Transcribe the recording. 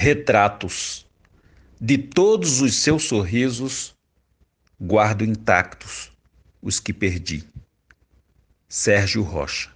retratos. De todos os seus sorrisos, guardo intactos os que perdi. Sérgio Rocha